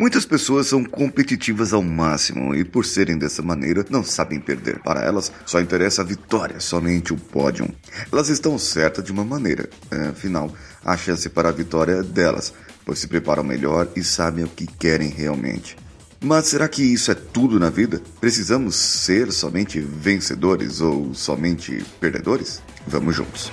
Muitas pessoas são competitivas ao máximo e, por serem dessa maneira, não sabem perder. Para elas, só interessa a vitória, somente o pódio. Elas estão certas de uma maneira, é, afinal, a chance para a vitória é delas, pois se preparam melhor e sabem o que querem realmente. Mas será que isso é tudo na vida? Precisamos ser somente vencedores ou somente perdedores? Vamos juntos.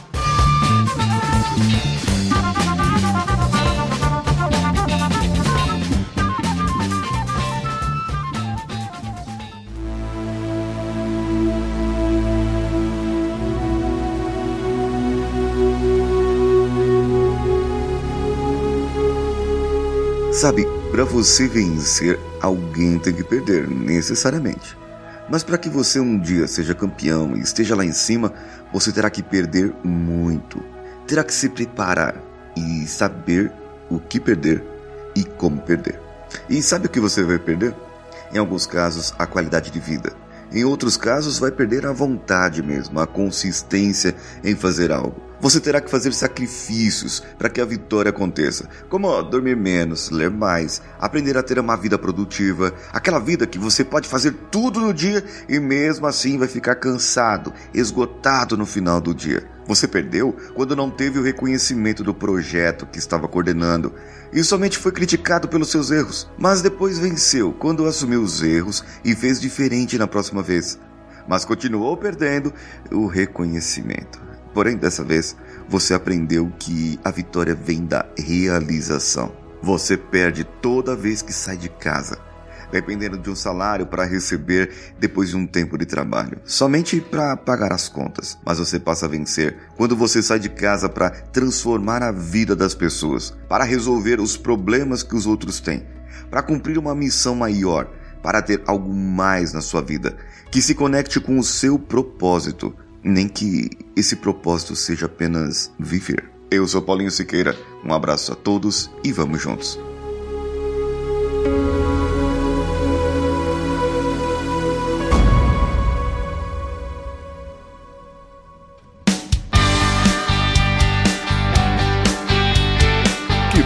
Sabe, para você vencer, alguém tem que perder, necessariamente. Mas para que você um dia seja campeão e esteja lá em cima, você terá que perder muito. Terá que se preparar e saber o que perder e como perder. E sabe o que você vai perder? Em alguns casos, a qualidade de vida. Em outros casos, vai perder a vontade mesmo, a consistência em fazer algo. Você terá que fazer sacrifícios para que a vitória aconteça, como dormir menos, ler mais, aprender a ter uma vida produtiva, aquela vida que você pode fazer tudo no dia e mesmo assim vai ficar cansado, esgotado no final do dia. Você perdeu quando não teve o reconhecimento do projeto que estava coordenando e somente foi criticado pelos seus erros, mas depois venceu quando assumiu os erros e fez diferente na próxima vez. Mas continuou perdendo o reconhecimento. Porém, dessa vez, você aprendeu que a vitória vem da realização. Você perde toda vez que sai de casa, dependendo de um salário para receber depois de um tempo de trabalho, somente para pagar as contas. Mas você passa a vencer quando você sai de casa para transformar a vida das pessoas, para resolver os problemas que os outros têm, para cumprir uma missão maior, para ter algo mais na sua vida que se conecte com o seu propósito nem que esse propósito seja apenas viver. Eu sou Paulinho Siqueira, um abraço a todos e vamos juntos.